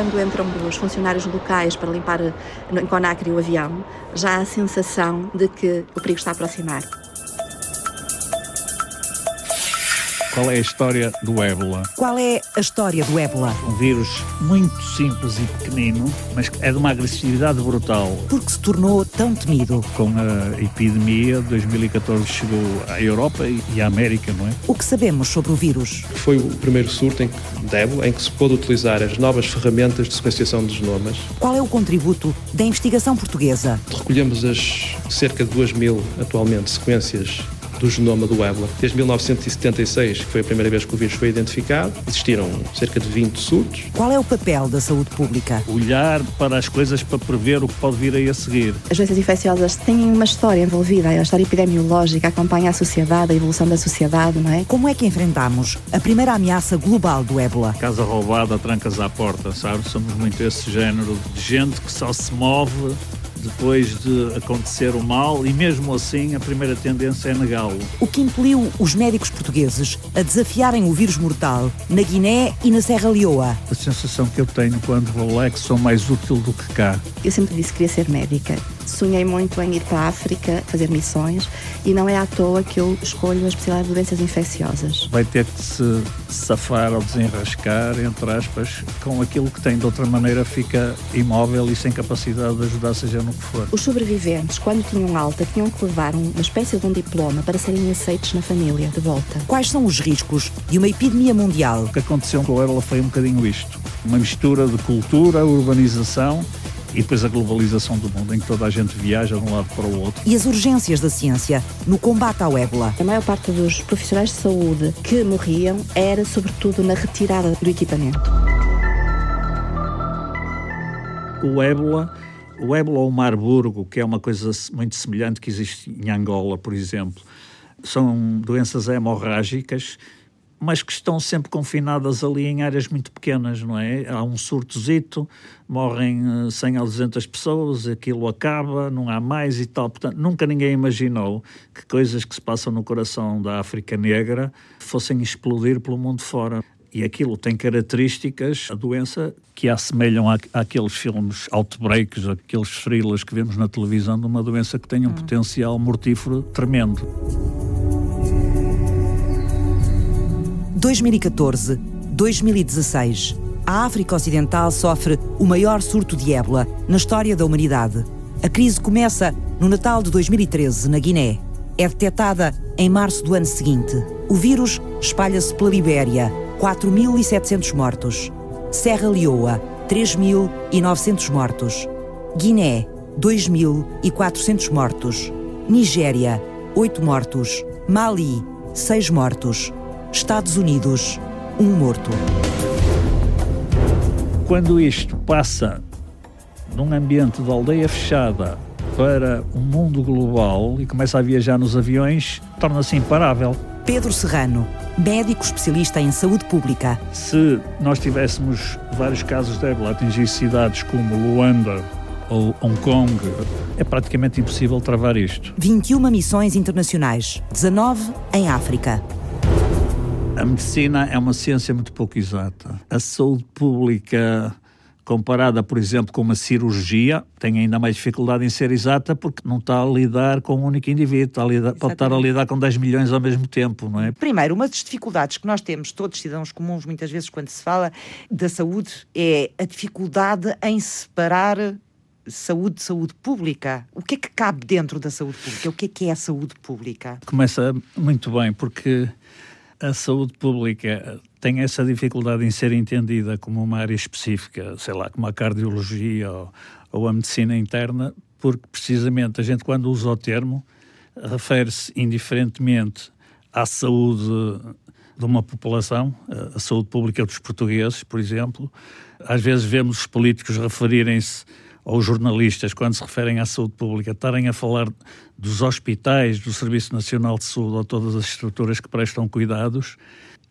quando entram os funcionários locais para limpar em Conacre o avião, já há a sensação de que o perigo está a aproximar. Qual é a história do ébola? Qual é a história do ébola? Um vírus muito simples e pequenino, mas é de uma agressividade brutal. Porque se tornou tão temido? Com a epidemia, 2014 chegou à Europa e à América, não é? O que sabemos sobre o vírus? Foi o primeiro surto em que, de ébola em que se pôde utilizar as novas ferramentas de sequenciação de genomas. Qual é o contributo da investigação portuguesa? Recolhemos as cerca de 2 mil, atualmente, sequências do genoma do ébola. Desde 1976, que foi a primeira vez que o vírus foi identificado, existiram cerca de 20 surtos. Qual é o papel da saúde pública? Olhar para as coisas para prever o que pode vir aí a seguir. As doenças infecciosas têm uma história envolvida, a história epidemiológica acompanha a sociedade, a evolução da sociedade, não é? Como é que enfrentamos a primeira ameaça global do ébola? Casa roubada, trancas à porta, sabe? Somos muito esse género de gente que só se move depois de acontecer o mal e mesmo assim a primeira tendência é negá-lo. O que impeliu os médicos portugueses a desafiarem o vírus mortal na Guiné e na Serra Leoa? A sensação que eu tenho quando vou lá é que sou mais útil do que cá. Eu sempre disse que queria ser médica. Sonhei muito em ir para a África fazer missões e não é à toa que eu escolho a especialidade de doenças infecciosas. Vai ter que se safar ou desenrascar, entre aspas, com aquilo que tem. De outra maneira fica imóvel e sem capacidade de ajudar, seja no que for. Os sobreviventes, quando tinham alta, tinham que levar uma espécie de um diploma para serem aceitos na família, de volta. Quais são os riscos de uma epidemia mundial? O que aconteceu com o ébola foi um bocadinho isto. Uma mistura de cultura, urbanização e depois a globalização do mundo, em que toda a gente viaja de um lado para o outro. E as urgências da ciência no combate ao ébola? A maior parte dos profissionais de saúde que morriam era, sobretudo, na retirada do equipamento. O ébola o ébola ou o marburgo, que é uma coisa muito semelhante que existe em Angola, por exemplo, são doenças hemorrágicas, mas que estão sempre confinadas ali em áreas muito pequenas, não é? Há um surtozito, morrem 100 a 200 pessoas, aquilo acaba, não há mais e tal. Portanto, nunca ninguém imaginou que coisas que se passam no coração da África Negra fossem explodir pelo mundo fora e aquilo tem características, a doença, que assemelham à, àqueles filmes outbreaks, aqueles thrillers que vemos na televisão, de uma doença que tem um hum. potencial mortífero tremendo. 2014, 2016. A África Ocidental sofre o maior surto de ébola na história da humanidade. A crise começa no Natal de 2013, na Guiné. É detectada em março do ano seguinte. O vírus espalha-se pela Libéria, 4.700 mortos. Serra Leoa, 3.900 mortos. Guiné, 2.400 mortos. Nigéria, 8 mortos. Mali, 6 mortos. Estados Unidos, 1 morto. Quando isto passa num ambiente de aldeia fechada para um mundo global e começa a viajar nos aviões, torna-se imparável. Pedro Serrano, médico especialista em saúde pública. Se nós tivéssemos vários casos de ébola atingir cidades como Luanda ou Hong Kong, é praticamente impossível travar isto. 21 missões internacionais, 19 em África. A medicina é uma ciência muito pouco exata. A saúde pública comparada, por exemplo, com uma cirurgia, tem ainda mais dificuldade em ser exata porque não está a lidar com um único indivíduo, está a lidar, pode estar a lidar com 10 milhões ao mesmo tempo, não é? Primeiro, uma das dificuldades que nós temos, todos cidadãos comuns, muitas vezes, quando se fala da saúde, é a dificuldade em separar saúde de saúde pública. O que é que cabe dentro da saúde pública? O que é que é a saúde pública? Começa muito bem, porque a saúde pública tem essa dificuldade em ser entendida como uma área específica, sei lá, como a cardiologia ou, ou a medicina interna, porque precisamente a gente, quando usa o termo, refere-se indiferentemente à saúde de uma população, a saúde pública dos portugueses, por exemplo. Às vezes vemos os políticos referirem-se ou jornalistas, quando se referem à saúde pública, estarem a falar dos hospitais, do Serviço Nacional de Saúde ou todas as estruturas que prestam cuidados,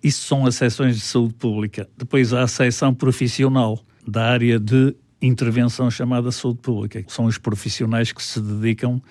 isso são as seções de saúde pública. Depois há a seção profissional da área de intervenção chamada saúde pública, que são os profissionais que se dedicam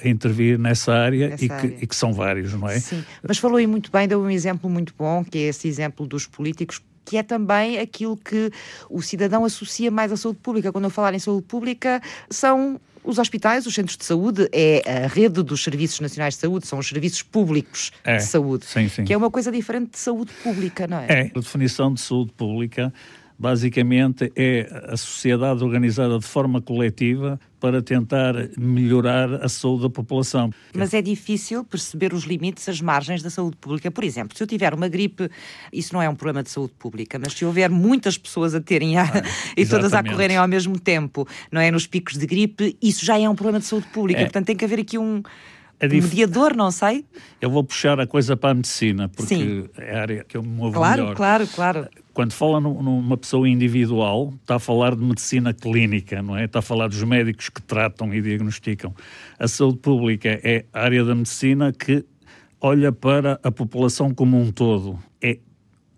a intervir nessa área, e, que, área. e, que, são vários, não é? Sim, mas falou aí muito bem, deu um exemplo muito bom, que é esse exemplo dos políticos que é também aquilo que o cidadão associa mais à saúde pública. Quando eu falar em saúde pública, são os hospitais, os centros de saúde, é a rede dos Serviços Nacionais de Saúde, são os serviços públicos é, de saúde, sim, sim. que é uma coisa diferente de saúde pública, não é? É, a definição de saúde pública basicamente é a sociedade organizada de forma coletiva para tentar melhorar a saúde da população. Mas é difícil perceber os limites, as margens da saúde pública. Por exemplo, se eu tiver uma gripe, isso não é um problema de saúde pública, mas se houver muitas pessoas a terem a, ah, e todas a correrem ao mesmo tempo, não é? Nos picos de gripe, isso já é um problema de saúde pública. É. Portanto, tem que haver aqui um é dif... mediador, não sei. Eu vou puxar a coisa para a medicina, porque Sim. é a área que eu me movo claro, melhor. Claro, claro, claro. Quando fala numa pessoa individual, está a falar de medicina clínica, não é? Está a falar dos médicos que tratam e diagnosticam. A saúde pública é a área da medicina que olha para a população como um todo. É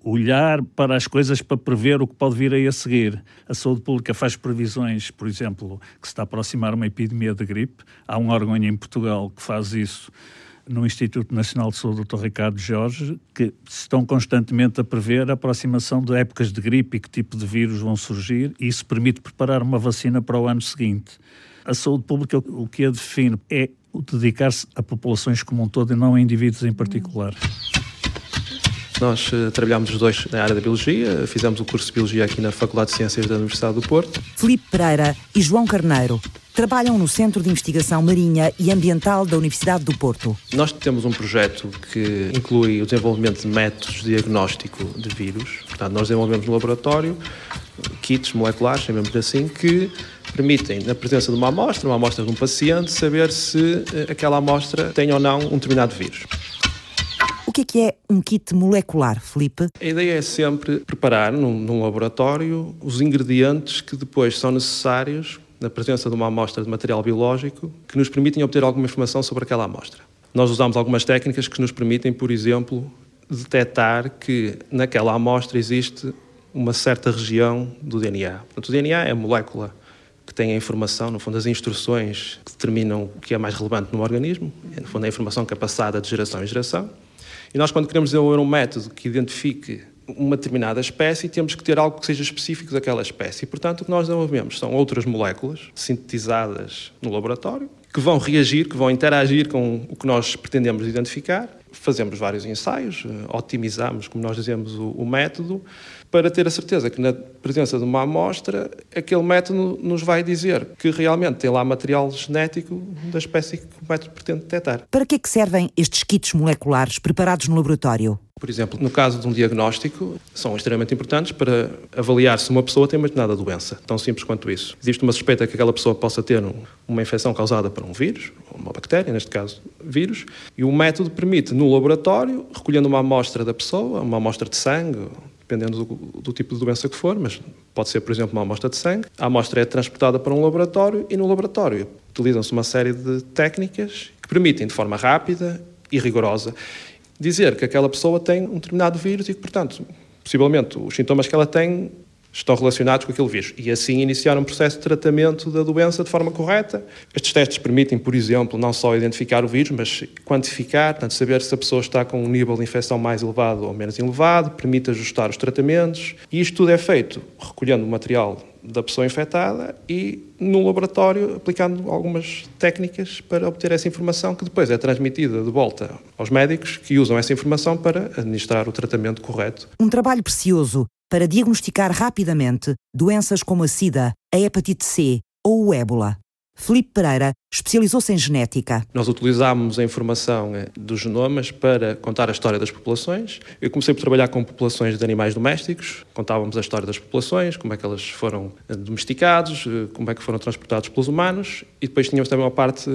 olhar para as coisas para prever o que pode vir aí a seguir. A saúde pública faz previsões, por exemplo, que se está a aproximar uma epidemia de gripe. Há um órgão em Portugal que faz isso no Instituto Nacional de Saúde, Dr. Ricardo Jorge, que estão constantemente a prever a aproximação de épocas de gripe e que tipo de vírus vão surgir, e isso permite preparar uma vacina para o ano seguinte. A saúde pública, o que a define é dedicar-se a populações como um todo e não a indivíduos em particular. Nós uh, trabalhamos os dois na área da Biologia, fizemos o curso de Biologia aqui na Faculdade de Ciências da Universidade do Porto. Felipe Pereira e João Carneiro trabalham no Centro de Investigação Marinha e Ambiental da Universidade do Porto. Nós temos um projeto que inclui o desenvolvimento de métodos de diagnóstico de vírus. Portanto, nós desenvolvemos no laboratório kits moleculares, chamemos assim, que permitem, na presença de uma amostra, uma amostra de um paciente, saber se eh, aquela amostra tem ou não um determinado vírus que é que é um kit molecular, Felipe? A ideia é sempre preparar num, num laboratório os ingredientes que depois são necessários na presença de uma amostra de material biológico que nos permitem obter alguma informação sobre aquela amostra. Nós usamos algumas técnicas que nos permitem, por exemplo, detectar que naquela amostra existe uma certa região do DNA. Portanto, o DNA é a molécula que tem a informação, no fundo, as instruções que determinam o que é mais relevante no organismo, no fundo, a informação que é passada de geração em geração. E nós, quando queremos desenvolver um método que identifique uma determinada espécie, temos que ter algo que seja específico daquela espécie. E, portanto, o que nós desenvolvemos são outras moléculas sintetizadas no laboratório que vão reagir, que vão interagir com o que nós pretendemos identificar. Fazemos vários ensaios, eh, otimizamos, como nós dizemos, o, o método para ter a certeza que na presença de uma amostra, aquele método nos vai dizer que realmente tem lá material genético da espécie que o método pretende detectar. Para que é que servem estes kits moleculares preparados no laboratório? Por exemplo, no caso de um diagnóstico, são extremamente importantes para avaliar se uma pessoa tem uma determinada doença, tão simples quanto isso. Existe uma suspeita que aquela pessoa possa ter uma infecção causada por um vírus, ou uma bactéria, neste caso vírus, e o método permite, no laboratório, recolhendo uma amostra da pessoa, uma amostra de sangue, dependendo do, do, tipo de doença que for, mas pode ser, por exemplo, uma amostra de sangue. A amostra é transportada para um laboratório e no laboratório utilizam-se uma série de técnicas que permitem, de forma rápida e rigorosa, dizer que aquela pessoa tem um determinado vírus e que, portanto, possivelmente os sintomas que ela tem estão relacionados com aquele vírus e assim iniciar um processo de tratamento da doença de forma correta. Estes testes permitem, por exemplo, não só identificar o vírus, mas quantificar, portanto, saber se a pessoa está com um nível de infecção mais elevado ou menos elevado, permite ajustar os tratamentos e isto tudo é feito recolhendo o material da pessoa infectada e no laboratório aplicando algumas técnicas para obter essa informação que depois é transmitida de volta aos médicos que usam essa informação para administrar o tratamento correto. Um trabalho precioso para diagnosticar rapidamente doenças como a SIDA, a hepatite C ou o ébola. Felipe Pereira especializou-se em genética. Nós utilizámos a informação eh, dos genomas para contar a história das populações. Eu comecei por trabalhar com populações de animais domésticos, contávamos a história das populações, como é que elas foram eh, domesticados, eh, como é que foram transportados pelos humanos, e depois tínhamos também uma parte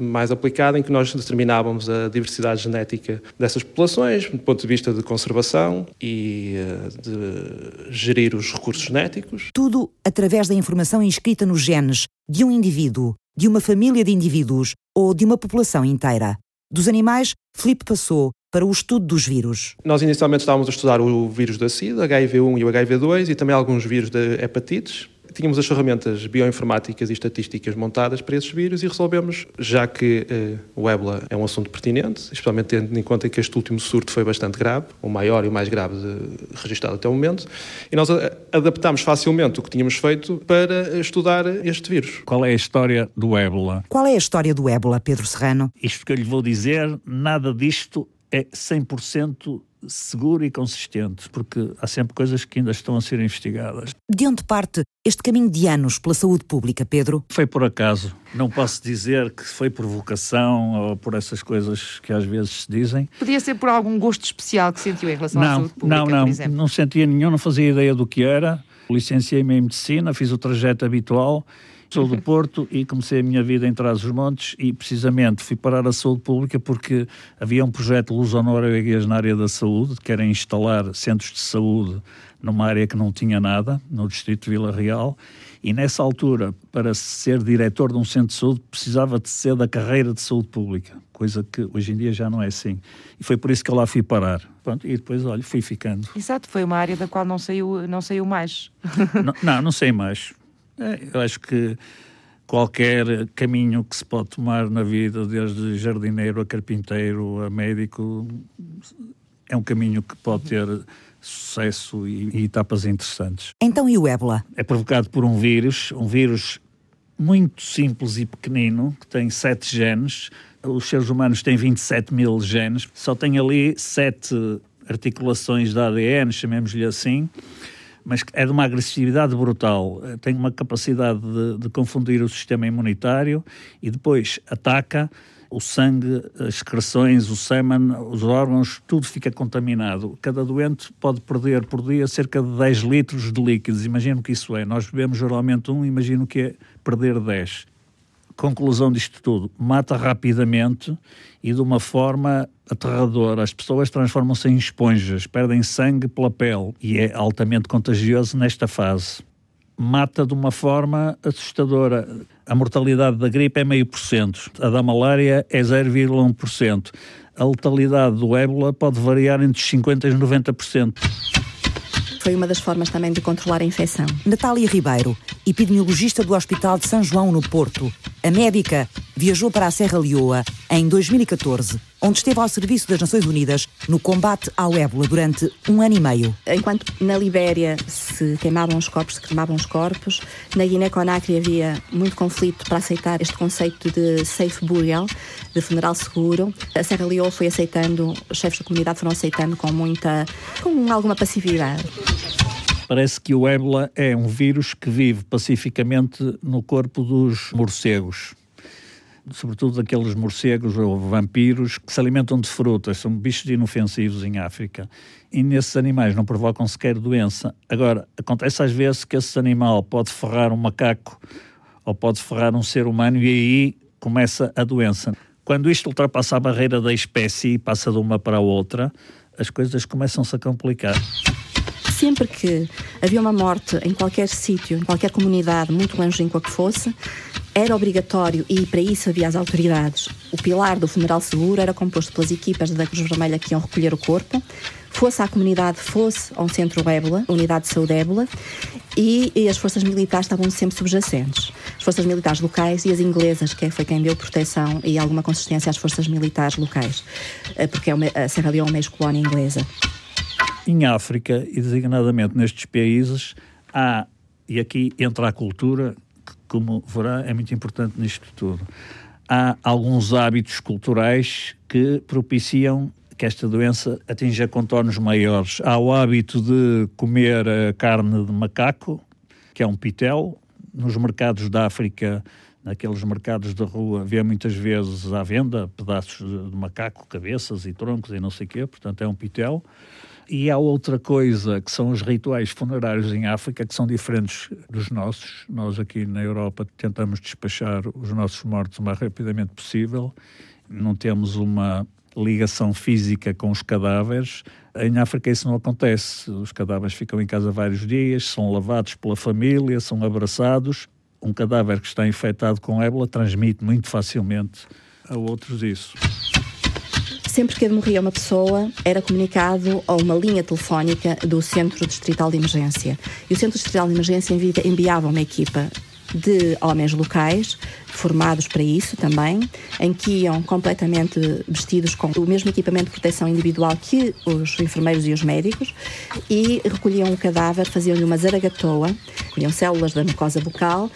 mais aplicada em que nós determinávamos a diversidade genética dessas populações, do ponto de vista de conservação e de gerir os recursos genéticos. Tudo através da informação inscrita nos genes de um indivíduo, de uma família de indivíduos ou de uma população inteira. Dos animais, Felipe passou para o estudo dos vírus. Nós inicialmente estávamos a estudar o vírus da SIDA, HIV-1 e o HIV-2 e também alguns vírus de hepatites. Tínhamos as ferramentas bioinformáticas e estatísticas montadas para esses vírus e resolvemos, já que uh, o ébola é um assunto pertinente, especialmente tendo em conta que este último surto foi bastante grave, o maior e o mais grave de, registrado até o momento, e nós adaptámos facilmente o que tínhamos feito para estudar este vírus. Qual é a história do ébola? Qual é a história do ébola, Pedro Serrano? Isto que eu lhe vou dizer, nada disto é 100% seguro e consistente, porque há sempre coisas que ainda estão a ser investigadas. De onde parte este caminho de anos pela saúde pública, Pedro? Foi por acaso. Não posso dizer que foi por vocação ou por essas coisas que às vezes se dizem. Podia ser por algum gosto especial que sentiu em relação não, à saúde pública, não, não, por exemplo? Não sentia nenhum, não fazia ideia do que era. Licenciei-me em medicina, fiz o trajeto habitual Sou do Porto e comecei a minha vida em Trás-os-Montes e precisamente fui parar a saúde pública porque havia um projeto luso-norueguês na área da saúde, que era instalar centros de saúde numa área que não tinha nada, no distrito de Vila Real, e nessa altura, para ser diretor de um centro de saúde, precisava de ser da carreira de saúde pública, coisa que hoje em dia já não é assim. E foi por isso que eu lá fui parar. Pronto, e depois, olha, fui ficando. Exato, foi uma área da qual não saiu, não saiu mais. não, não, não sei mais. É, eu acho que qualquer caminho que se pode tomar na vida, desde jardineiro a carpinteiro a médico, é um caminho que pode ter sucesso e, e etapas interessantes. Então e o ébola? É provocado por um vírus, um vírus muito simples e pequenino, que tem sete genes. Os seres humanos têm 27 mil genes, só tem ali sete articulações de ADN, chamemos-lhe assim mas é de uma agressividade brutal. Eh, tem uma capacidade de, de confundir o sistema imunitário e depois ataca o sangue, as excreções, o sêmen, os órgãos, tudo fica contaminado. Cada doente pode perder por dia cerca de 10 litros de líquidos. Imagino que isso é. Nós bebemos geralmente um, imagino que é perder 10 conclusão disto tudo, mata rapidamente e de uma forma aterradora. As pessoas transformam-se em esponjas, perdem sangue pela pele e é altamente contagioso nesta fase. Mata de uma forma assustadora. A mortalidade da gripe é meio por cento, a da malária é 0,1%. A letalidade do ébola pode variar entre 50% e 90%. Foi uma das formas também de controlar a infecção. Natália Ribeiro, epidemiologista do Hospital de São João, no Porto. A médica viajou para a Serra Leoa em 2014, onde esteve ao serviço das Nações Unidas no combate ao ébola durante um ano e meio. Enquanto na Libéria se queimavam os corpos, se cremavam os corpos, na Guiné-Conakry havia muito conflito para aceitar este conceito de safe burial, de funeral seguro. A Serra Leoa foi aceitando, os chefes da comunidade foram aceitando com muita, com alguma passividade. Parece que o ébola é um vírus que vive pacificamente no corpo dos morcegos sobretudo daqueles morcegos ou vampiros que se alimentam de frutas, são bichos inofensivos em África. E nesses animais não provocam sequer doença. Agora, acontece às vezes que esse animal pode ferrar um macaco ou pode ferrar um ser humano e aí começa a doença. Quando isto ultrapassa a barreira da espécie e passa de uma para a outra, as coisas começam-se a complicar sempre que havia uma morte em qualquer sítio, em qualquer comunidade, muito longínqua que fosse, era obrigatório, e para isso havia as autoridades, o pilar do funeral seguro era composto pelas equipas da Cruz Vermelha que iam recolher o corpo, fosse à comunidade, fosse a um centro ébola, unidade de saúde ébola, e, e, as forças militares estavam sempre subjacentes. As forças militares locais e as inglesas, que foi quem deu proteção e alguma consistência às forças militares locais, eh, porque é a Serra Leone é uma ex-colónia inglesa. Em África, e designadamente nestes países, há, e aqui entra a cultura, como verá, é muito importante nisto tudo. Há alguns hábitos culturais que propiciam que esta doença atinja contornos maiores. Há o hábito de comer carne de macaco, que é um pitel. Nos mercados da África, naqueles mercados da rua, vê muitas vezes à venda pedaços de macaco, cabeças e troncos e não sei o quê, portanto é um pitel. E há outra coisa, que são os rituais funerários em África, que são diferentes dos nossos. Nós aqui na Europa tentamos despachar os nossos mortos o mais rapidamente possível. Não temos uma ligação física com os cadáveres. Em África isso não acontece. Os cadáveres ficam em casa vários dias, são lavados pela família, são abraçados. Um cadáver que está infectado com ébola transmite muito facilmente a outros isso. Sempre que morria uma pessoa, era comunicado a uma linha telefónica do Centro Distrital de Emergência. E o Centro Distrital de Emergência enviava uma equipa de homens locais, formados para isso também, em que iam completamente vestidos com o mesmo equipamento de proteção individual que os enfermeiros e os médicos, e recolhiam o cadáver, faziam-lhe uma zaragatoa, recolhiam células da mucosa bucal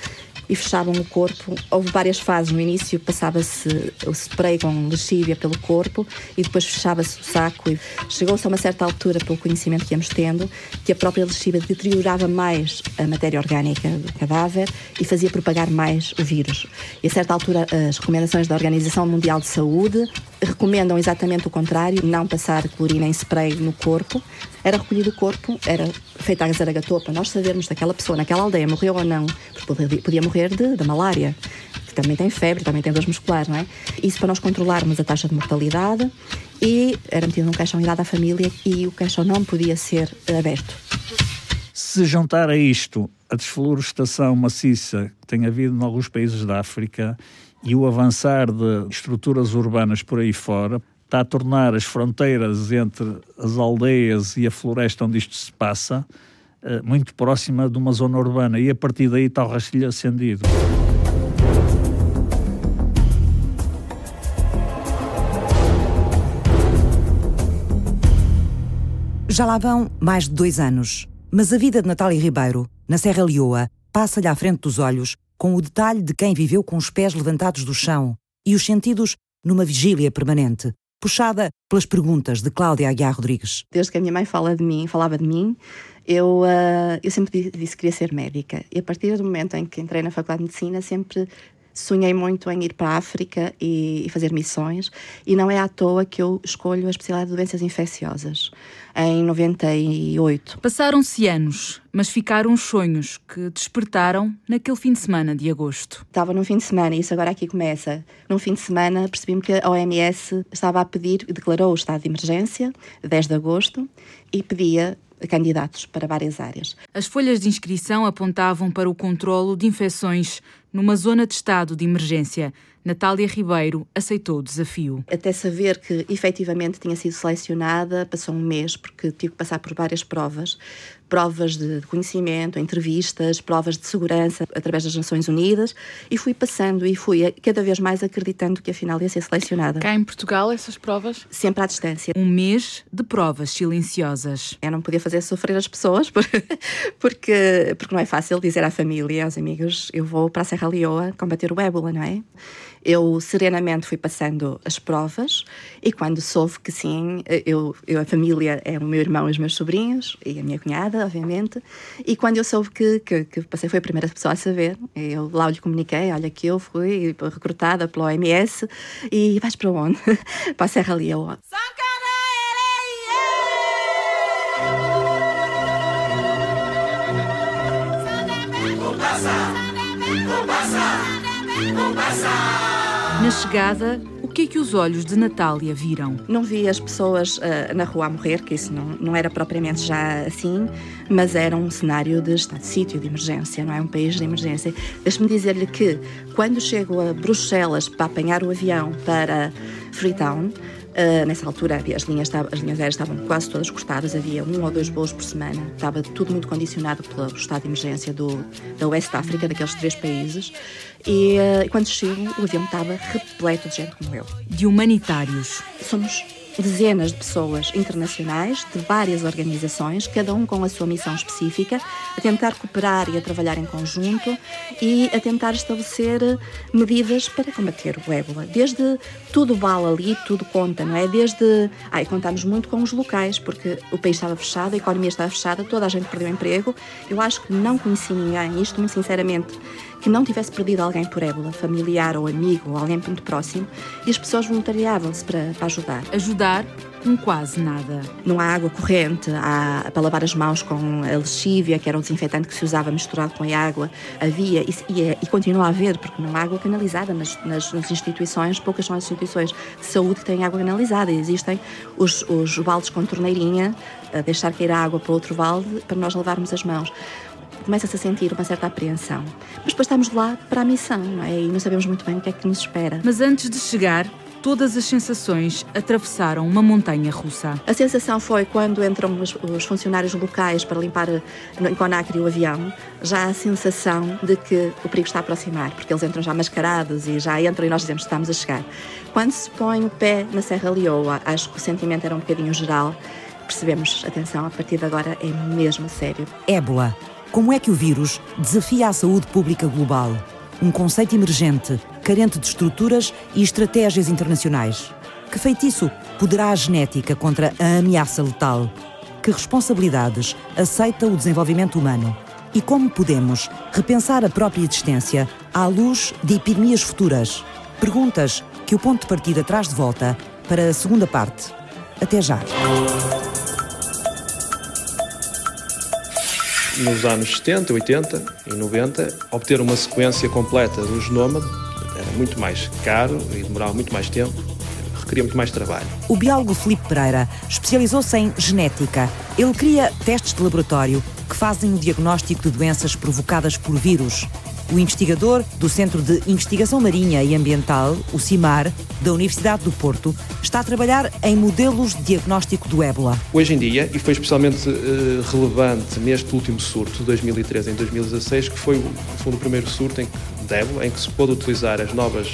e fechavam o corpo. Houve várias fases. No início passava-se o spray com lexívia pelo corpo e depois fechava-se o saco. E chegou-se a uma certa altura, pelo conhecimento que íamos tendo, que a própria lexívia deteriorava mais a matéria orgânica do cadáver e fazia propagar mais o vírus. E a certa altura, as recomendações da Organização Mundial de Saúde recomendam exatamente o contrário, não passar clorina em spray no corpo. Era recolhido o corpo, era feita a zaragatoa para nós sabermos daquela pessoa naquela aldeia morreu ou não, porque podia morrer de, de malária, que também tem febre, também tem dores musculares, não é? Isso para nós controlarmos a taxa de mortalidade e era metido num caixão e dado à família e o caixão não podia ser aberto. Se juntar a isto a desflorestação maciça que tem havido em alguns países da África e o avançar de estruturas urbanas por aí fora está a tornar as fronteiras entre as aldeias e a floresta onde isto se passa eh, muito próxima de uma zona urbana e a partir daí está o rastilho acendido. Já lá vão mais de dois anos, mas a vida de Natália Ribeiro, na Serra Leoa, passa-lhe à frente dos olhos com o detalhe de quem viveu com os pés levantados do chão e os sentidos numa vigília permanente, puxada pelas perguntas de Cláudia Aguiar Rodrigues. Desde que a minha mãe fala de mim, falava de mim, eu, uh, eu sempre disse que queria ser médica. E a partir do momento em que entrei na Faculdade de Medicina, sempre sonhei muito em ir para a África e, e, fazer missões, e não é à toa que eu escolho a especialidade de doenças infecciosas, em 98. Passaram-se anos, mas ficaram os sonhos que despertaram naquele fim de semana de agosto. Estava num fim de semana, e isso agora aqui começa. Num fim de semana percebi-me que a OMS estava a pedir, declarou o estado de emergência, 10 de agosto, e pedia candidatos para várias áreas. As folhas de inscrição apontavam para o controlo de infecções numa zona de estado de emergência. Natália Ribeiro aceitou o desafio. Até saber que efetivamente tinha sido selecionada, passou um mês, porque tive que passar por várias provas provas de conhecimento, entrevistas, provas de segurança através das Nações Unidas e fui passando e fui cada vez mais acreditando que afinal ia ser selecionada. Cá em Portugal, essas provas? Sempre à distância. Um mês de provas silenciosas. Eu não podia fazer sofrer as pessoas porque, porque não é fácil dizer à família, aos amigos, eu vou para a Serra Leoa combater o ébola, não é? Eu serenamente fui passando as provas e quando soube que sim, eu, eu a família é o meu irmão e os meus sobrinhos e a minha cunhada, obviamente, e quando eu soube que, que, que passei, foi a primeira pessoa a saber, eu lá lhe comuniquei, olha que eu fui recrutada pela OMS e vais para onde? para a Serra Leoa. Na chegada, o que é que os olhos de Natália viram? Não vi as pessoas uh, na rua a morrer, que isso não, não era propriamente já assim, mas era um cenário de estado de sítio, de emergência, não é? Um país de emergência. Deixe-me dizer-lhe que, quando chego a Bruxelas para apanhar o avião para Freetown, Uh, nessa altura havia, as, linhas, as linhas aéreas estavam quase todas cortadas, havia um ou dois voos por semana, estava tudo muito condicionado pelo estado de emergência do, da Oeste África, daqueles três países. E uh, quando chego, o avião estava repleto de gente como eu. De humanitários. Somos dezenas de pessoas internacionais de várias organizações, cada um com a sua missão específica, a tentar cooperar e a trabalhar em conjunto e a tentar estabelecer medidas para combater o ébola. Desde tudo vale ali, tudo conta, não é? Desde. Ai, contamos muito com os locais, porque o país estava fechado, a economia estava fechada, toda a gente perdeu emprego. Eu acho que não conheci ninguém, isto muito sinceramente que não tivesse perdido alguém por ébola, familiar ou amigo ou alguém muito próximo, e as pessoas voluntariavam-se para, para ajudar. Ajudar com quase nada. Não há água corrente, há para lavar as mãos com a lexívia, que era um desinfetante que se usava misturado com a água. Havia e, e, é, e continua a haver, porque não há água canalizada nas, nas, nas, instituições, poucas são as instituições de saúde que têm água canalizada. Existem os, os baldes com torneirinha, a deixar cair a água para outro balde para nós lavarmos as mãos começa-se a sentir uma certa apreensão. Mas depois estamos lá para a missão, não é? E não sabemos muito bem o que é que nos espera. Mas antes de chegar, todas as sensações atravessaram uma montanha russa. A sensação foi quando entram os, os funcionários locais para limpar em Conacre o avião, já a sensação de que o perigo está a aproximar, porque eles entram já mascarados e já entram e nós dizemos que estamos a chegar. Quando se põe o pé na Serra Leoa, acho que o sentimento era um bocadinho geral, percebemos, atenção, a partir de agora é mesmo sério. Ébola. Como é que o vírus desafia a saúde pública global? Um conceito emergente, carente de estruturas e estratégias internacionais. Que feitiço poderá a genética contra a ameaça letal? Que responsabilidades aceita o desenvolvimento humano? E como podemos repensar a própria existência à luz de epidemias futuras? Perguntas que o ponto de partida traz de volta para a segunda parte. Até já. Nos anos 70, 80 e 90, obter uma sequência completa do genoma era muito mais caro e demorava muito mais tempo, requeria muito mais trabalho. O biólogo Felipe Pereira especializou-se em genética. Ele cria testes de laboratório que fazem o diagnóstico de doenças provocadas por vírus. O investigador do Centro de Investigação Marinha e Ambiental, o CIMAR, da Universidade do Porto, está a trabalhar em modelos de diagnóstico do ébola. Hoje em dia, e foi especialmente uh, relevante neste último surto, 2013 em 2016, que foi o primeiro surto em, de ébola, em que se pôde utilizar as novas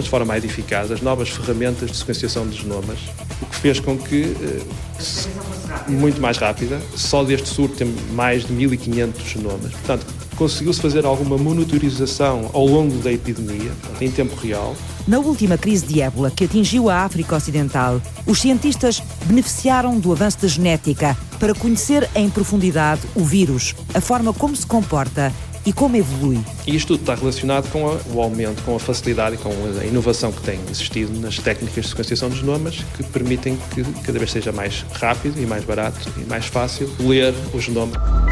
de forma mais eficaz, as novas ferramentas de sequenciação de genomas, o que fez com que, uh, muito mais rápida, só deste surto tem mais de 1.500 genomas. Portanto, conseguiu-se fazer alguma monitorização ao longo da epidemia, em tempo real. Na última crise de ébola que atingiu a África Ocidental, os cientistas beneficiaram do avanço da genética para conhecer em profundidade o vírus, a forma como se comporta e como evolui. E isto tudo está relacionado com a, o aumento, com a facilidade e com a inovação que tem existido nas técnicas de sequenciação de genomas que permitem que cada vez seja mais rápido e mais barato e mais fácil ler o genoma.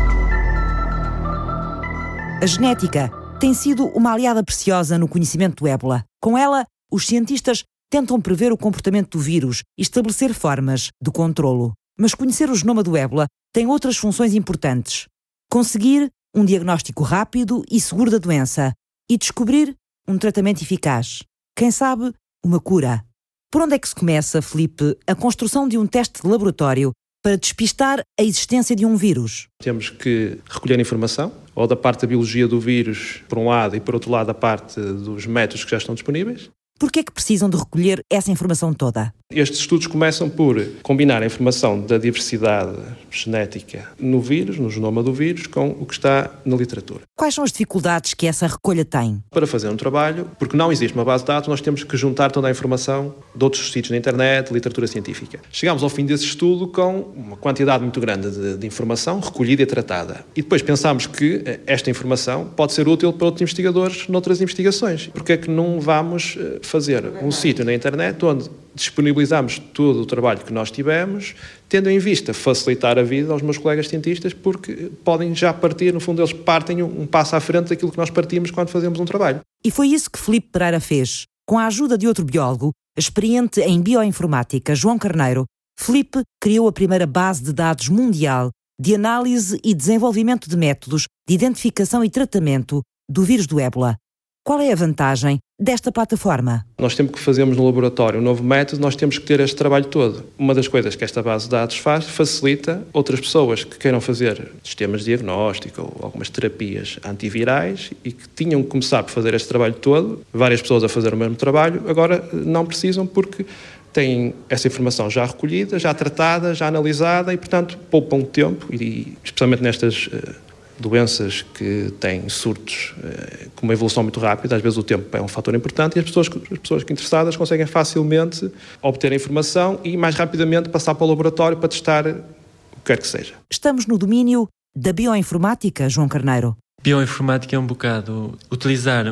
A genética tem sido uma aliada preciosa no conhecimento do ébola. Com ela, os cientistas tentam prever o comportamento do vírus e estabelecer formas de controlo. Mas conhecer o genoma do ébola tem outras funções importantes. Conseguir um diagnóstico rápido e seguro da doença e descobrir um tratamento eficaz. Quem sabe, uma cura. Por onde é que se começa, Felipe, a construção de um teste de laboratório para despistar a existência de um vírus? Temos que recolher informação, ou da parte da biologia do vírus, por um lado, e por outro lado, a parte dos métodos que já estão disponíveis. Por que é que precisam de recolher essa informação toda? Estes estudos começam por combinar a informação da diversidade genética no vírus, no genoma do vírus, com o que está na literatura. Quais são as dificuldades que essa recolha tem? Para fazer um trabalho, porque não existe uma base de dados, nós temos que juntar toda a informação de outros sítios na internet, literatura científica. Chegamos ao fim desse estudo com uma quantidade muito grande de, de informação recolhida e tratada. E depois pensámos que eh, esta informação pode ser útil para outros investigadores noutras investigações. Porque é que não vamos eh, fazer um sítio na internet onde disponibilizamos todo o trabalho que nós tivemos, tendo em vista facilitar a vida aos meus colegas cientistas, porque podem já partir, no fundo, eles partem um passo à frente daquilo que nós partimos quando fazemos um trabalho. E foi isso que Felipe Pereira fez. Com a ajuda de outro biólogo, experiente em bioinformática, João Carneiro, Felipe criou a primeira base de dados mundial de análise e desenvolvimento de métodos de identificação e tratamento do vírus do ébola. Qual é a vantagem desta plataforma? Nós temos que fazermos no laboratório um novo método, nós temos que ter este trabalho todo. Uma das coisas que esta base de dados faz, facilita outras pessoas que queiram fazer sistemas de diagnóstico ou algumas terapias antivirais e que tinham que começar por fazer este trabalho todo, várias pessoas a fazer o mesmo trabalho, agora não precisam porque têm essa informação já recolhida, já tratada, já analisada e, portanto, poupam tempo, e especialmente nestas uh, doenças que têm surtos uh, com uma evolução muito rápida, às vezes o tempo é um fator importante e as pessoas, as pessoas interessadas conseguem facilmente obter a informação e mais rapidamente passar para o laboratório para testar o que quer que seja. Estamos no domínio da bioinformática, João Carneiro. Bioinformática é um bocado utilizar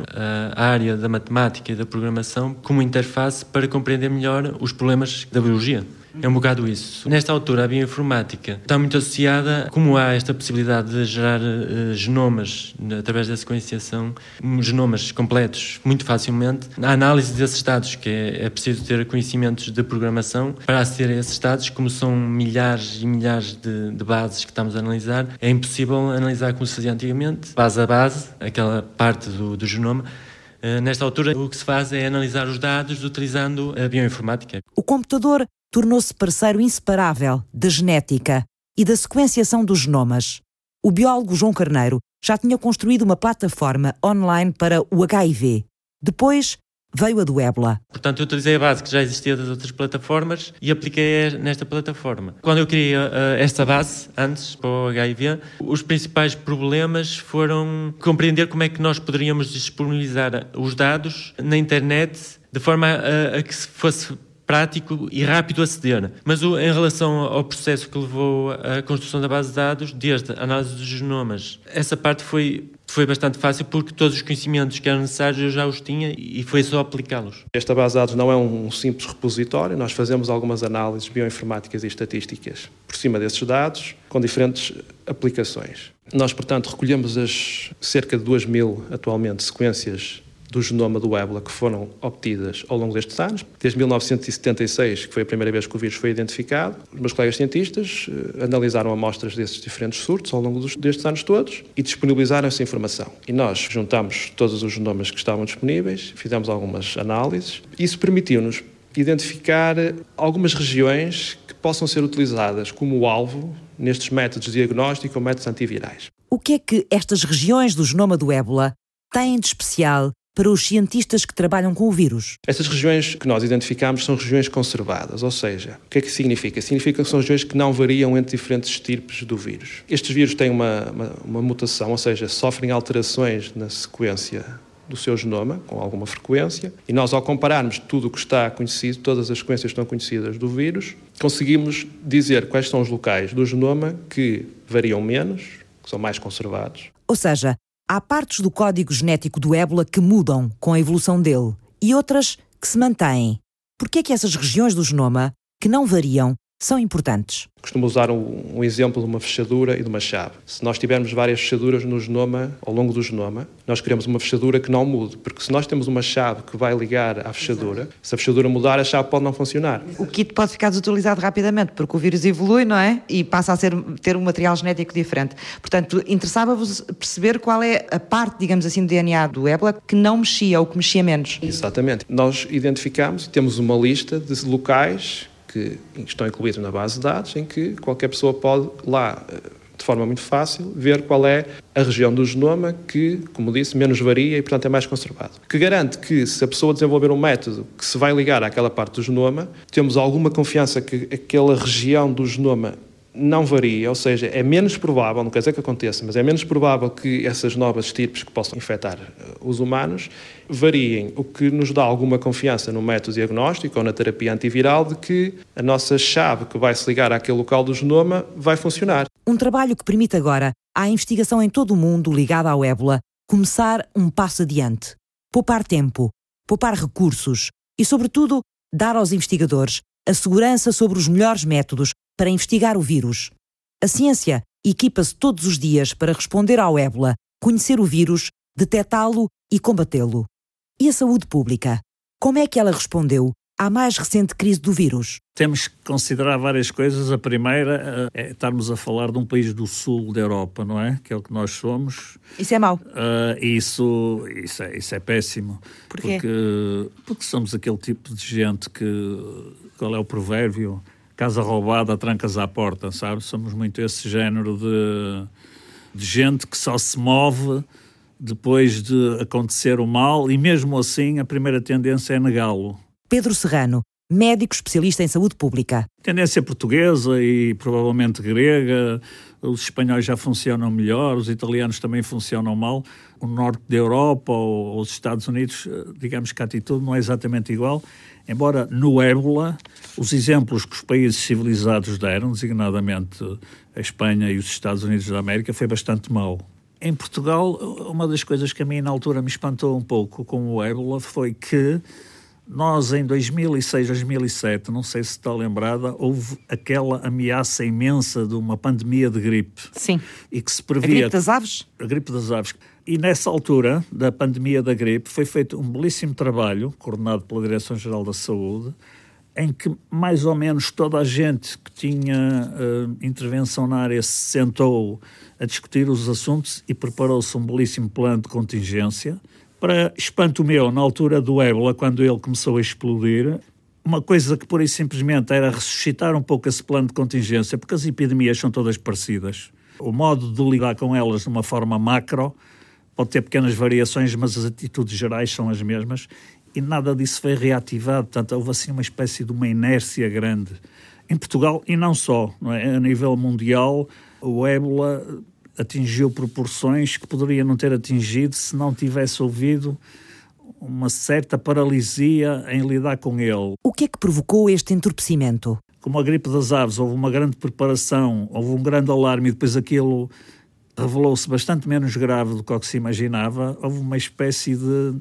a área da matemática e da programação como interface para compreender melhor os problemas da biologia. É um bocado isso. Nesta altura, a bioinformática está muito associada, como há esta possibilidade de gerar uh, genomas através da sequenciação, genomas completos muito facilmente, a análise desses dados, que é, é preciso ter conhecimentos de programação para aceder a esses dados, como são milhares e milhares de, de bases que estamos a analisar, é impossível analisar como se fazia antigamente, base a base, aquela parte do, do genoma, Eh, nesta altura, o que se faz é analisar os dados utilizando a bioinformática. O computador tornou-se parceiro inseparável da genética e da sequenciação dos genomas. O biólogo João Carneiro já tinha construído uma plataforma online para o HIV. Depois veio a do Ébola. Portanto, eu utilizei a base que já existia das outras plataformas e apliquei nesta plataforma. Quando eu criei uh, esta base, antes, para o HIV, os principais problemas foram compreender como é que nós poderíamos disponibilizar os dados na internet de forma a, a que fosse prático e rápido aceder. Mas o, em relação ao processo que levou à construção da base de dados, desde a análise dos genomas, essa parte foi foi bastante fácil porque todos os conhecimentos que eram necessários eu já os tinha e foi só aplicá-los. Esta base de dados não é um simples repositório, nós fazemos algumas análises bioinformáticas e estatísticas por cima desses dados, com diferentes aplicações. Nós, portanto, recolhemos as cerca de 2 mil, atualmente, sequências do genoma do ébola que foram obtidas ao longo destes anos. Desde 1976, que foi a primeira vez que o vírus foi identificado, os meus colegas cientistas eh, analisaram amostras desses diferentes surtos ao longo destes anos todos e disponibilizaram essa informação. E nós juntamos todos os genomas que estavam disponíveis, fizemos algumas análises. Isso permitiu-nos identificar algumas regiões que possam ser utilizadas como alvo nestes métodos de diagnóstico ou métodos antivirais. O que é que estas regiões do genoma do ébola têm de especial para os cientistas que trabalham com o vírus? Essas regiões que nós identificamos são regiões conservadas, ou seja, o que é que significa? Significa que são regiões que não variam entre diferentes estirpes do vírus. Estes vírus têm uma, uma, uma mutação, ou seja, sofrem alterações na sequência do seu genoma, com alguma frequência, e nós, ao compararmos tudo o que está conhecido, todas as sequências que estão conhecidas do vírus, conseguimos dizer quais são os locais do genoma que variam menos, que são mais conservados. Ou seja, Há partes do código genético do ébola que mudam com a evolução dele e outras que se mantêm. Por que é que essas regiões do genoma, que não variam, são importantes? Costumo usar um, um, exemplo de uma fechadura e de uma chave. Se nós tivermos várias fechaduras no genoma, ao longo do genoma, nós queremos uma fechadura que não mude, porque se nós temos uma chave que vai ligar à fechadura, Exato. se a fechadura mudar, a chave pode não funcionar. O kit pode ficar desutilizado rapidamente, porque o vírus evolui, não é? E passa a ser, ter um material genético diferente. Portanto, interessava-vos perceber qual é a parte, digamos assim, do DNA do ébola que não mexia ou que mexia menos. Exatamente. Nós identificamos e temos uma lista de locais que estão incluídos na base de dados, em que qualquer pessoa pode lá, eh, de forma muito fácil, ver qual é a região do genoma que, como disse, menos varia e, portanto, é mais conservado. Que garante que, se a pessoa desenvolver um método que se vai ligar àquela parte do genoma, temos alguma confiança que aquela região do genoma não varia, ou seja, é menos provável, não quer dizer que aconteça, mas é menos provável que essas novas estirpes que possam infectar eh, os humanos variem, o que nos dá alguma confiança no método diagnóstico ou na terapia antiviral de que a nossa chave que vai se ligar àquele local do genoma vai funcionar. Um trabalho que permite agora à investigação em todo o mundo ligada ao ébola começar um passo adiante. Poupar tempo, poupar recursos e, sobretudo, dar aos investigadores a segurança sobre os melhores métodos para investigar o vírus. A ciência equipa-se todos os dias para responder ao ébola, conhecer o vírus, detectá-lo e combatê-lo. E a saúde pública? Como é que ela respondeu à mais recente crise do vírus? Temos que considerar várias coisas. A primeira eh, é estarmos a falar de um país do sul da Europa, não é? Que é o que nós somos. Isso é mau? Uh, isso, isso, é, isso é péssimo. Porquê? Porque, porque somos aquele tipo de gente que qual é o provérbio? Casa roubada, trancas à porta, sabe? Somos muito esse género de, de gente que só se move depois de acontecer o mal e mesmo assim a primeira tendência é negá-lo. Pedro Serrano, médico especialista em saúde pública. Tendência portuguesa e provavelmente grega, os espanhóis já funcionam melhor, os italianos também funcionam mal. O norte da Europa ou os Estados Unidos, eh, digamos que a atitude não é exatamente igual. Embora no ébola, os exemplos que os países civilizados deram, designadamente a Espanha e os Estados Unidos da América, foi bastante mau. Em Portugal, uma das coisas que a mim na altura me espantou um pouco com o ébola foi que nós, em 2006, 2007, não sei se está lembrada, houve aquela ameaça imensa de uma pandemia de gripe. Sim. E que se previa. A gripe das aves? A gripe das aves. E nessa altura da pandemia da gripe foi feito um belíssimo trabalho, coordenado pela Direção-Geral da Saúde, em que mais ou menos toda a gente que tinha uh, intervenção na área se sentou a discutir os assuntos e preparou-se um belíssimo plano de contingência Para espanto meu, na altura do ébola, quando ele começou a explodir, uma coisa que por aí simplesmente era ressuscitar um pouco esse plano de contingência, porque as epidemias são todas parecidas. O modo de lidar com elas de uma forma macro pode ter pequenas variações, mas as atitudes gerais são as mesmas e nada disso foi reativado. Portanto, houve assim uma espécie de uma inércia grande. Em Portugal, e não só, não é? a nível mundial, o ébola atingiu proporções que poderia não ter atingido se não tivesse ouvido uma certa paralisia em lidar com ele. O que é que provocou este entorpecimento? Como a gripe das aves, houve uma grande preparação, houve um grande alarme e depois aquilo revelou-se bastante menos grave do que, se imaginava. Houve uma espécie de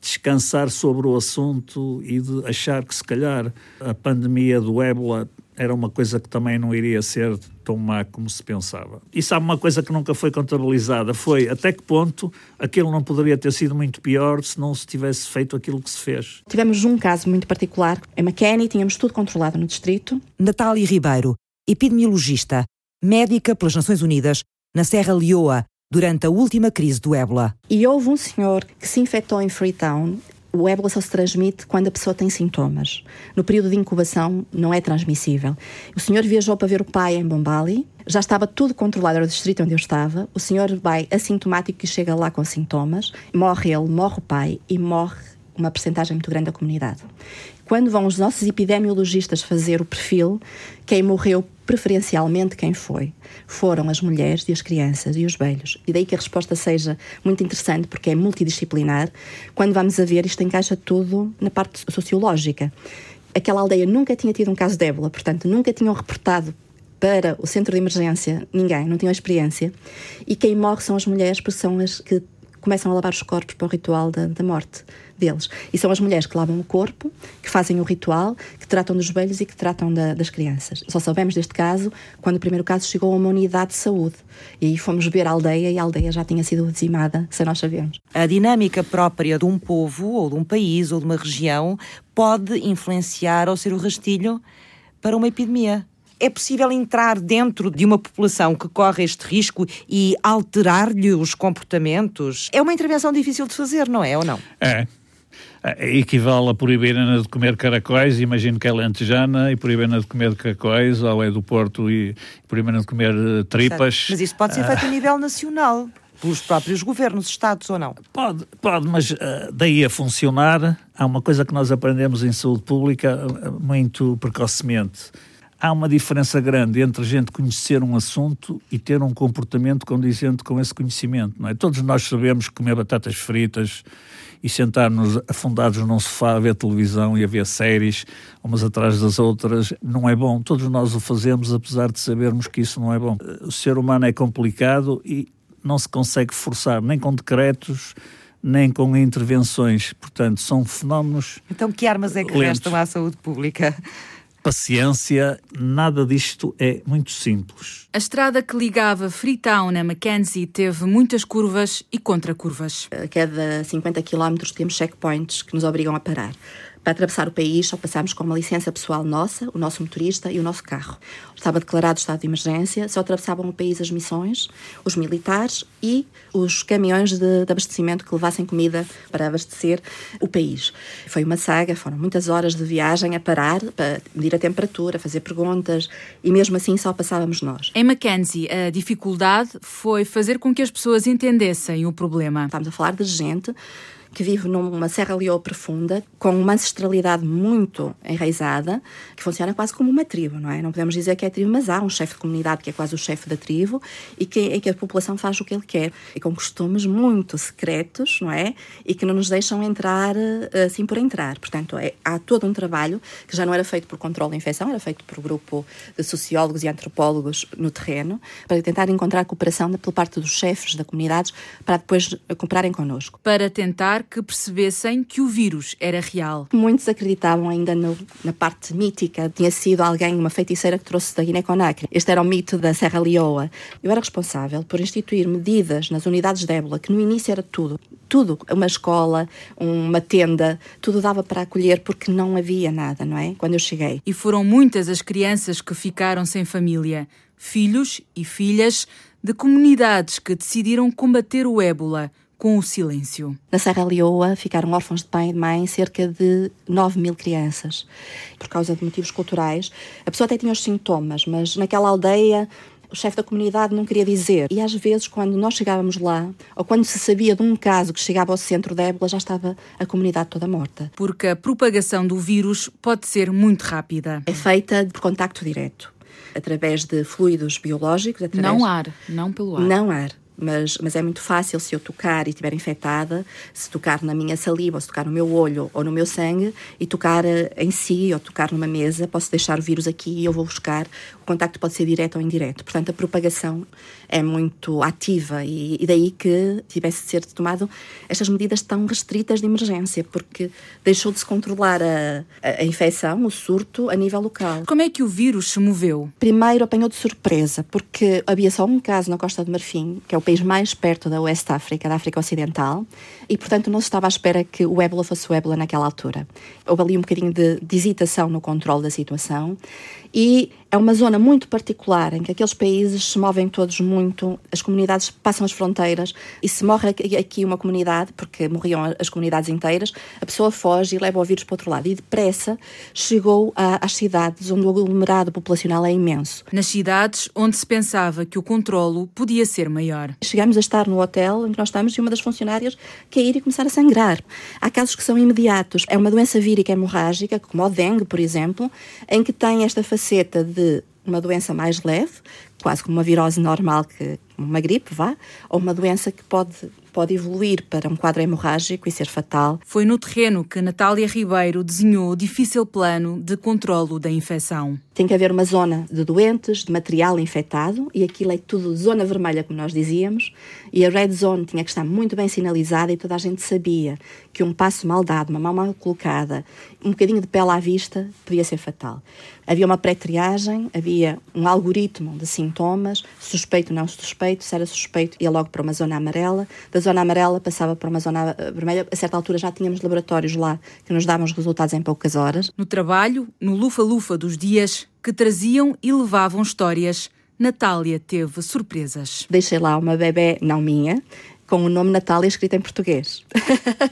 descansar sobre o assunto e de achar que se calhar a pandemia do ébola era uma coisa que também não iria ser tão má como se pensava. E sabe uma coisa que nunca foi contabilizada? Foi até que ponto aquilo não poderia ter sido muito pior se não se tivesse feito aquilo que se fez. Tivemos um caso muito particular. Em McKenney tínhamos tudo controlado no distrito. Natália Ribeiro, epidemiologista, médica pelas Nações Unidas, na Serra Leoa, durante a última crise do ébola. E houve um senhor que se infectou em Freetown o ébola só se transmite quando a pessoa tem sintomas. No período de incubação não é transmissível. O senhor viajou para ver o pai em Bombali, já estava tudo controlado, era o distrito onde eu estava. O senhor vai assintomático e chega lá com sintomas, morre ele, morre o pai e morre uma percentagem muito grande da comunidade. Quando vão os nossos epidemiologistas fazer o perfil, quem morreu preferencialmente quem foi? Foram as mulheres e as crianças e os velhos. E daí que a resposta seja muito interessante, porque é multidisciplinar. Quando vamos a ver, isto encaixa tudo na parte sociológica. Aquela aldeia nunca tinha tido um caso de ébola, portanto, nunca tinham reportado para o centro de emergência ninguém, não tinham experiência. E quem morre são as mulheres, porque são as que começam a lavar os corpos para o ritual da, da morte deles. E são as mulheres que lavam o corpo, que fazem o ritual, que tratam dos velhos e que tratam da, das crianças. Só sabemos deste caso quando o primeiro caso chegou a uma unidade de saúde. E aí fomos ver a aldeia e a aldeia já tinha sido dizimada, sem nós sabermos. A dinâmica própria de um povo, ou de um país, ou de uma região, pode influenciar ou ser o rastilho para uma epidemia é possível entrar dentro de uma população que corre este risco e alterar-lhe os comportamentos? É uma intervenção difícil de fazer, não é ou não? É, é, equivale a proibir-na de comer caracóis, imagino que é lentejana, e proibir-na de comer caracóis, ou é do Porto e proibir-na de comer uh, tripas. Mas isso pode ser feito a nível nacional, pelos próprios governos, estados ou não? Pode, pode mas daí a funcionar, há uma coisa que nós aprendemos em saúde pública muito precocemente. Há uma diferença grande entre a gente conhecer um assunto e ter um comportamento condizente com esse conhecimento, não é? Todos nós sabemos comer batatas fritas e sentar-nos afundados num sofá a ver televisão e a ver séries, umas atrás das outras, não é bom. Todos nós o fazemos, apesar de sabermos que isso não é bom. O ser humano é complicado e não se consegue forçar, nem com decretos, nem com intervenções. Portanto, são fenómenos. Então, que armas é que lentos. restam à saúde pública? Paciência, nada disto é muito simples. A estrada que ligava Freetown a Mackenzie teve muitas curvas e contracurvas. A cada 50 km temos checkpoints que nos obrigam a parar. Para atravessar o país, só passámos com uma licença pessoal nossa, o nosso motorista e o nosso carro. Estava declarado estado de emergência, só atravessavam o país as missões, os militares e os caminhões de, de abastecimento que levassem comida para abastecer o país. Foi uma saga, foram muitas horas de viagem a parar, para medir a temperatura, fazer perguntas e mesmo assim só passávamos nós. Em Mackenzie, a dificuldade foi fazer com que as pessoas entendessem o problema. Estamos a falar de gente que vive numa Serra Leoa profunda, com uma ancestralidade muito enraizada, que funciona quase como uma tribo, não é? Não podemos dizer que é tribo, mas há um chefe de comunidade que é quase o chefe da tribo e que, que a população faz o que ele quer. E com costumes muito secretos, não é? E que não nos deixam entrar eh, assim por entrar. Portanto, é, há todo um trabalho que já não era feito por controle da infecção, era feito por grupo de sociólogos e antropólogos no terreno, para tentar encontrar cooperação pela parte dos chefes da comunidade para depois cooperarem connosco. Para tentar que percebessem que o vírus era real. Muitos acreditavam ainda no, na parte mítica. Tinha sido alguém, uma feiticeira que trouxe da Guiné-Conakry. Este era o mito da Serra Leoa. Eu era responsável por instituir medidas nas unidades de ébola, que no início era tudo. Tudo. Uma escola, uma tenda, tudo dava para acolher porque não havia nada, não é? Quando eu cheguei. E foram muitas as crianças que ficaram sem família. Filhos e filhas de comunidades que decidiram combater o ébola com o silêncio. Na Serra Leoa ficaram órfãos de pai e de mãe cerca de 9 mil crianças. Por causa de motivos culturais, a pessoa até tinha os sintomas, mas naquela aldeia o chefe da comunidade não queria dizer. E às vezes, quando nós chegávamos lá, ou quando se sabia de um caso que chegava ao centro da ébola, já estava a comunidade toda morta. Porque a propagação do vírus pode ser muito rápida. É feita por contacto direto, através de fluidos biológicos. Através... Não ar, não pelo ar. Não ar mas, mas é muito fácil se eu tocar e estiver infectada, se tocar na minha saliva, ou se tocar no meu olho ou no meu sangue e tocar eh, em si ou tocar numa mesa, posso deixar o vírus aqui e eu vou buscar. O contacto pode ser direto ou indireto. Portanto, a propagação é muito ativa e, e daí que tivesse de ser tomado estas medidas tão restritas de emergência, porque deixou de se controlar a, a, infecção, o surto, a nível local. Como é que o vírus se moveu? Primeiro apanhou de surpresa, porque havia só um caso na Costa do Marfim, que é o país mais perto da West África, da África Ocidental, e portanto não se estava à espera que o ébola fosse o ébola naquela altura. Houve ali um bocadinho de, de hesitação no controle da situação e é uma zona muito particular em que aqueles países se movem todos muito, as comunidades passam as fronteiras e se morre aqui uma comunidade, porque morriam as comunidades inteiras, a pessoa foge e leva o vírus para o outro lado. E depressa chegou a, às cidades onde o aglomerado populacional é imenso. Nas cidades onde se pensava que o controlo podia ser maior. Chegamos a estar no hotel em que nós estamos e uma das funcionárias cair e começar a sangrar. Há casos que são imediatos. É uma doença vírica hemorrágica, como o dengue, por exemplo, em que tem esta faceta de de uma doença mais leve, quase como uma virose normal, que uma gripe, vá, ou uma doença que pode pode evoluir para um quadro hemorrágico e ser fatal. Foi no terreno que Natália Ribeiro desenhou o difícil plano de controlo da infecção. Tem que haver uma zona de doentes, de material infectado, e aquilo é tudo zona vermelha, como nós dizíamos, e a red zone tinha que estar muito bem sinalizada e toda a gente sabia que um passo mal dado, uma mão mal colocada, um bocadinho de pele à vista, podia ser fatal. Havia uma pré-triagem, havia um algoritmo de sintomas, suspeito, não suspeito, se era suspeito ia logo para uma zona amarela, da zona amarela passava para uma zona vermelha, a certa altura já tínhamos laboratórios lá que nos davam os resultados em poucas horas. No trabalho, no lufa-lufa dos dias, que traziam e levavam histórias, Natália teve surpresas. Deixei lá uma bebê, não minha, com o nome Natália escrito em português.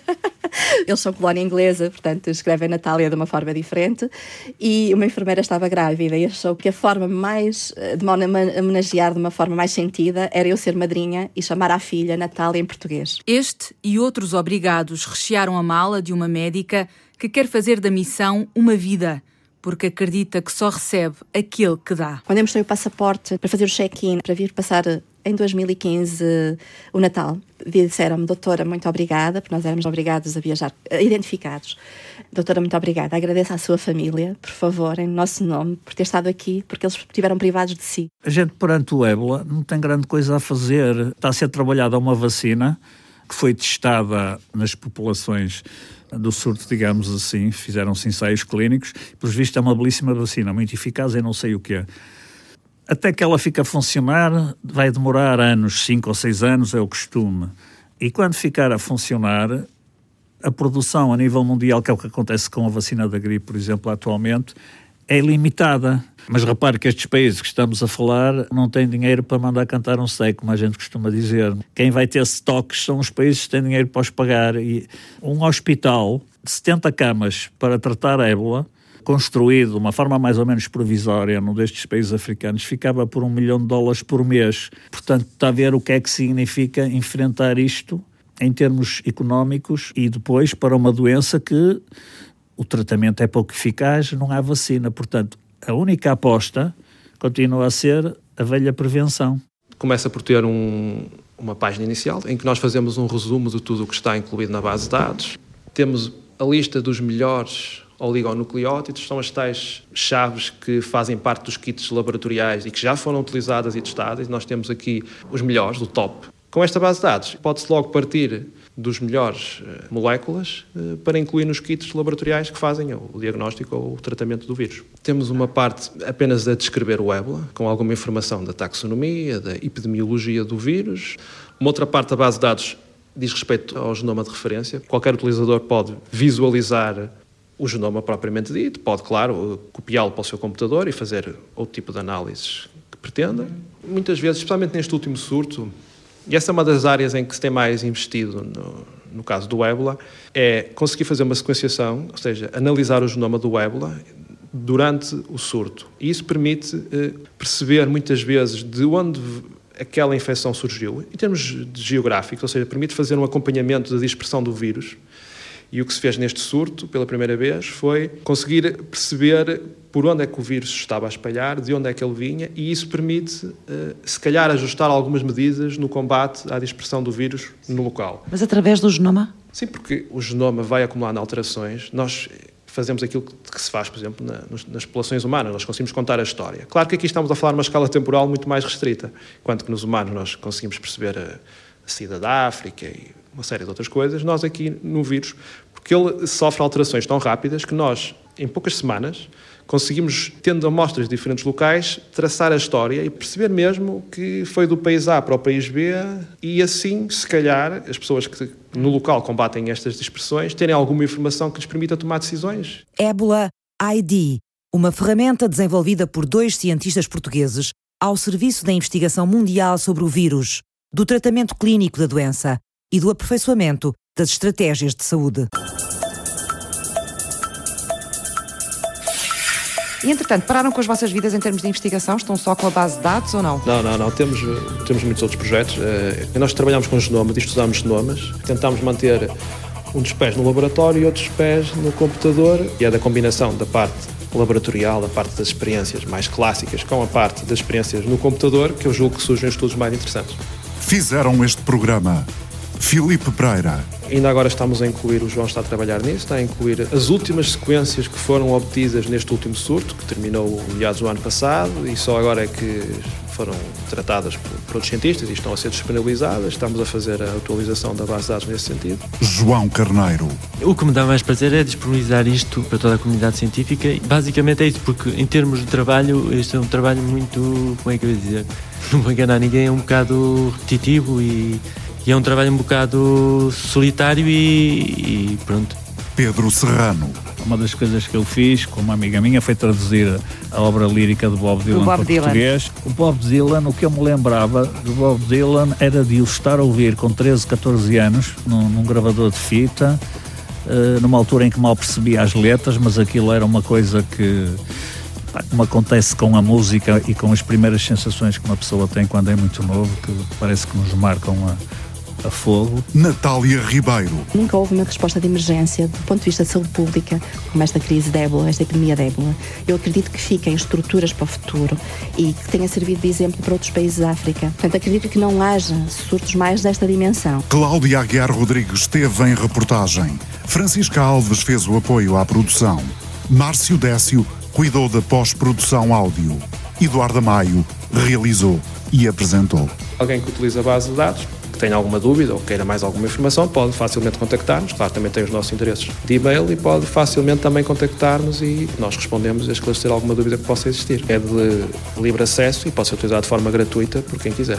Eles são colónia inglesa, portanto escrevem Natália de uma forma diferente. E uma enfermeira estava grávida e achou que a forma mais eh, de me homenagear de uma forma mais sentida era eu ser madrinha e chamar a filha Natália em português. Este e outros obrigados rechearam a mala de uma médica que quer fazer da missão uma vida porque acredita que só recebe aquele que dá. Quando eu mostrei o passaporte para fazer o check-in, para vir passar em 2015 o Natal, disseram-me, doutora, muito obrigada, porque nós éramos obrigados a viajar, eh, identificados. Doutora, muito obrigada. Agradeço à sua família, por favor, em nosso nome, por ter estado aqui, porque eles estiveram privados de si. A gente, perante o ébola, não tem grande coisa a fazer. Está a ser trabalhada uma vacina que foi testada nas populações do surto, digamos assim, fizeram-se ensaios clínicos, pelos vistos é uma belíssima vacina, muito eficaz em não sei o que é. Até que ela fica a funcionar, vai demorar anos, cinco ou seis anos, é o costume. E quando ficar a funcionar, a produção a nível mundial, que é o que acontece com a vacina da gripe, por exemplo, atualmente, é limitada. Mas repare que estes países que estamos a falar não têm dinheiro para mandar cantar um seco, como a gente costuma dizer. Quem vai ter estoques são os países que têm dinheiro para os pagar. E um hospital de 70 camas para tratar a ébola construído de uma forma mais ou menos provisória num destes países africanos, ficava por um milhão de dólares por mês. Portanto, está a ver o que é que significa enfrentar isto em termos económicos e depois para uma doença que o tratamento é pouco eficaz, não há vacina. Portanto, a única aposta continua a ser a velha prevenção. Começa por ter um, uma página inicial em que nós fazemos um resumo de tudo o que está incluído na base de dados. Temos a lista dos melhores oligonucleótidos são as tais chaves que fazem parte dos kits laboratoriais e que já foram utilizadas e testadas. Nós temos aqui os melhores, do top. Com esta base de dados, pode-se logo partir dos melhores eh, moléculas eh, para incluir nos kits laboratoriais que fazem o diagnóstico ou o tratamento do vírus. Temos uma parte apenas a descrever o ébola, com alguma informação da taxonomia, da epidemiologia do vírus. Uma outra parte da base de dados diz respeito ao genoma de referência. Qualquer utilizador pode visualizar o genoma propriamente dito, pode, claro, copiá-lo para o seu computador e fazer outro tipo de análises que pretenda. Muitas vezes, especialmente neste último surto, E essa é uma das áreas em que se tem mais investido no, no caso do ébola, é conseguir fazer uma sequenciação, ou seja, analisar o genoma do ébola durante o surto. E isso permite eh, perceber muitas vezes de onde aquela infecção surgiu, em termos geográficos, ou seja, permite fazer um acompanhamento da dispersão do vírus. E o que se fez neste surto, pela primeira vez, foi conseguir perceber por onde é que o vírus estava a espalhar, de onde é que ele vinha, e isso permite, eh, se calhar, ajustar algumas medidas no combate à dispersão do vírus no local. Mas através do genoma? Sim, porque o genoma vai acumulando alterações. Nós fazemos aquilo que se faz, por exemplo, na, nas populações humanas, nós conseguimos contar a história. Claro que aqui estamos a falar numa escala temporal muito mais restrita, enquanto que nos humanos nós conseguimos perceber a, a saída da África e uma série de outras coisas, nós aqui no vírus, porque ele sofre alterações tão rápidas que nós, em poucas semanas, conseguimos, tendo amostras de diferentes locais, traçar a história e perceber mesmo que foi do país A para o país B e assim, se calhar, as pessoas que no local combatem estas dispersões terem alguma informação que lhes permita tomar decisões. Ébola ID, uma ferramenta desenvolvida por dois cientistas portugueses ao serviço da investigação mundial sobre o vírus, do tratamento clínico da doença e do aperfeiçoamento das estratégias de saúde. E, entretanto, pararam com as vossas vidas em termos de investigação? Estão só com a base de dados ou não? Não, não, não. Temos, temos muitos outros projetos. Eh, nós trabalhamos com genomas, estudamos genomas, tentamos manter um dos pés no laboratório e outros pés no computador, e é da combinação da parte laboratorial, da parte das experiências mais clássicas com a parte das experiências no computador, que eu julgo que surgem estudos mais interessantes. Fizeram este programa Filipe Pereira. Ainda agora estamos a incluir, o João está a trabalhar nisso, está a incluir as últimas sequências que foram obtidas neste último surto, que terminou meados do ano passado, e só agora é que foram tratadas por, por, outros cientistas e estão a ser disponibilizadas. Estamos a fazer a atualização da base de dados nesse sentido. João Carneiro. O que me dá mais prazer é disponibilizar isto para toda a comunidade científica. Basicamente é isso, porque em termos de trabalho, este é um trabalho muito, como é que eu ia dizer, não vou enganar ninguém, é um bocado repetitivo e e é um trabalho um bocado solitário e, e pronto. Pedro Serrano. Uma das coisas que eu fiz com uma amiga minha foi traduzir a obra lírica de Bob Dylan Bob para Dylan. português. O Bob Dylan, o que eu me lembrava de Bob Dylan era de o estar a ouvir com 13, 14 anos, num, num gravador de fita, uh, numa altura em que mal percebia as letras, mas aquilo era uma coisa que como acontece com a música e com as primeiras sensações que uma pessoa tem quando é muito novo, que parece que nos marcam a, a fogo. Natália Ribeiro. Nunca houve uma resposta de emergência do ponto de vista de saúde pública, como esta crise de ébola, esta epidemia de ébola. Eu acredito que fiquem estruturas para o futuro e que tenha servido de exemplo para outros países da África. Portanto, acredito que não haja surtos mais desta dimensão. Cláudia Aguiar Rodrigues esteve em reportagem. Francisca Alves fez o apoio à produção. Márcio Décio cuidou da pós-produção áudio. Eduardo Maio realizou e apresentou. Alguém que utiliza a base de dados tenha alguma dúvida ou queira mais alguma informação, pode facilmente contactar-nos. Claro, também tem os nossos endereços de e-mail e pode facilmente também contactar-nos e nós respondemos a esclarecer alguma dúvida que possa existir. É de livre acesso e pode ser utilizado de forma gratuita por quem quiser.